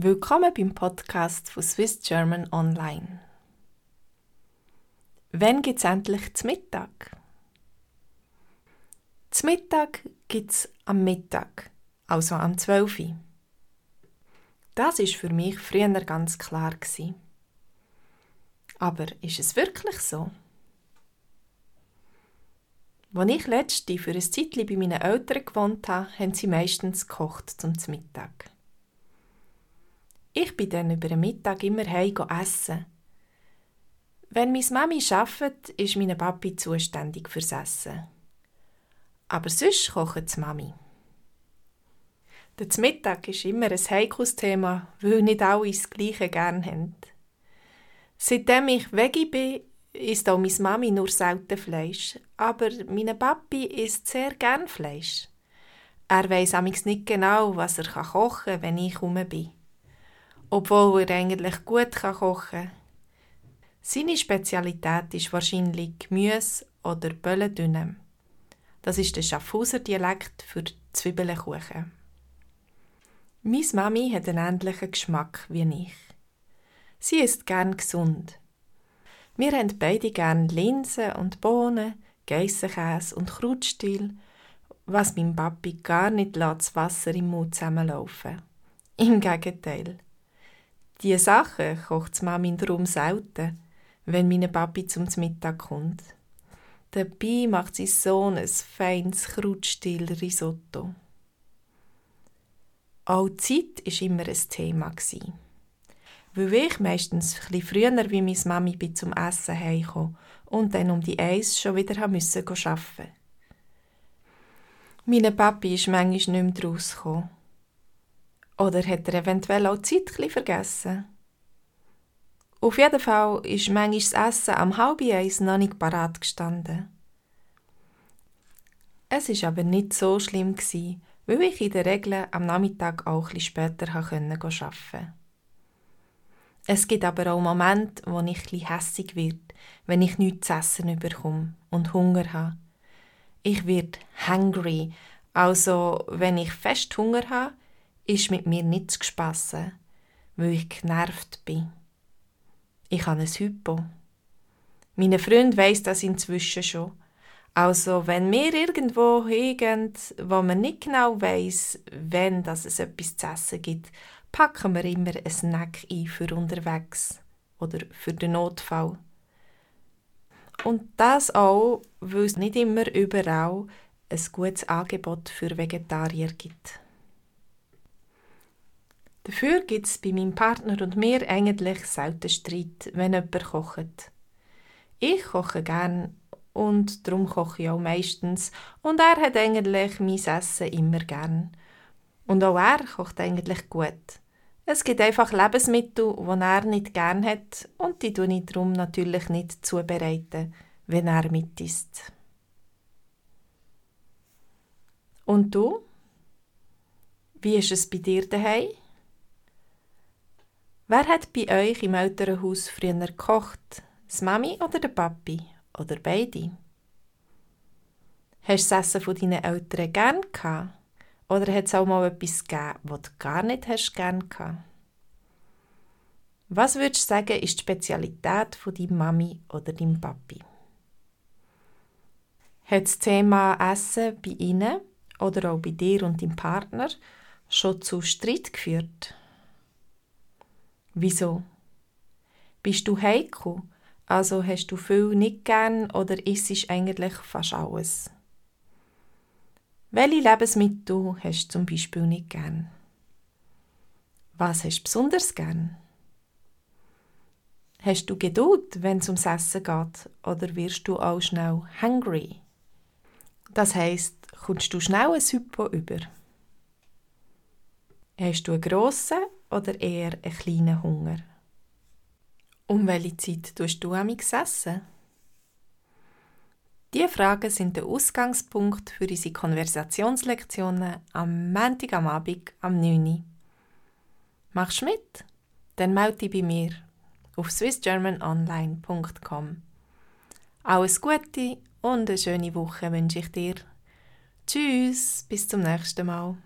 Willkommen beim Podcast von Swiss German Online. Wann gibt es endlich zum Mittag? Zum Mittag gibt es am Mittag, also am 12 Uhr. Das ist für mich früher ganz klar. Gewesen. Aber ist es wirklich so? Als ich letzte für ein Zeitchen bei meinen Eltern gewohnt habe, haben sie meistens gekocht zum Mittag. Ich bin dann über den Mittag immer heim essen. Wenn meine Mami arbeitet, ist meine Papi zuständig fürs Essen. Aber sonst kocht die Mami. Der Mittag ist immer ein heikles Thema, weil nicht alle das Gleiche gerne haben. Seitdem ich Veggie bin, isst auch meine Mami nur selten Fleisch, aber mein Papi isst sehr gern Fleisch. Er weiss amigs nicht genau, was er kochen kann, wenn ich herum bin obwohl er eigentlich gut kochen kann. Seine Spezialität ist wahrscheinlich Gemüse oder Böllendünne. Das ist der Schaffhauser Dialekt für Zwiebelkuchen. Meine Mami hat einen ähnlichen Geschmack wie ich. Sie ist gern gesund. Wir haben beide gern Linsen und Bohnen, Geissenkäse und Krautstiel, was meinem Papi gar nicht lässt, das Wasser im Mund zusammenlaufen. Im Gegenteil. Die Sachen kocht Mami darum selten, wenn meine Papi zum Mittag kommt. Dabei macht sie so ein feines Krautstiel-Risotto. Auch Zeit war immer ein Thema. Weil ich meistens etwas früher wie meine Mami bin zum Essen heimkam und dann um die Eis schon wieder arbeiten musste. Meine Papi ist manchmal nicht mehr rausgekommen. Oder hat er eventuell auch die Zeit vergessen? Auf jeden Fall ist manchmal das Essen am halb eins noch nicht parat gestanden. Es ist aber nicht so schlimm weil ich in der Regel am Nachmittag auch etwas später arbeiten konnte. Es gibt aber auch Momente, wo ich etwas hässig wird, wenn ich nichts zu essen bekomme und Hunger habe. Ich werde hungry, also wenn ich fest Hunger habe, ist mit mir nicht zu spassen, weil ich genervt bin. Ich habe ein Hypo. Meine Freund weiss das inzwischen schon. Also, wenn wir irgendwo hingehen, wo man nicht genau weiss, wenn das es etwas zu essen gibt, packen wir immer einen Snack ein für unterwegs oder für den Notfall. Und das auch, weil es nicht immer überall ein gutes Angebot für Vegetarier gibt. Dafür gibt es bei meinem Partner und mir eigentlich selten Streit, wenn jemand kocht. Ich koche gern und darum koche ich auch meistens und er hat eigentlich mein Essen immer gern. Und auch er kocht eigentlich gut. Es gibt einfach Lebensmittel, die er nicht gern hat und die tue ich darum natürlich nicht zubereiten, wenn er mit isst. Und du? Wie ist es bei dir daheim? Wer hat bei euch im Elternhaus früher gekocht? Das Mami oder der Papi? Oder beide? Hast du das Essen von deinen Eltern gern gehabt? Oder hat es auch mal etwas gegeben, was du gar nicht hast gern gehabt? Was würdest du sagen, ist die Spezialität von deiner Mami oder deinem Papi? Hat das Thema Essen bei ihnen oder auch bei dir und deinem Partner schon zu Streit geführt? Wieso? Bist du heikel? Also hast du viel nicht gern oder isst eigentlich fast alles? Welche Lebensmittel hast du zum Beispiel nicht gern? Was hast du besonders gern? Hast du Geduld, wenn es ums Essen geht, oder wirst du auch schnell hungry? Das heißt, kommst du schnell ein Hypo über? Hast du einen grossen oder eher einen kleinen Hunger? Um welche Zeit tust du am essen? Diese Fragen sind der Ausgangspunkt für unsere Konversationslektionen am Montag am Abend am 9 Uhr. Machst du mit? Dann melde dich bei mir auf swissgermanonline.com. Alles Gute und eine schöne Woche wünsche ich dir. Tschüss, bis zum nächsten Mal.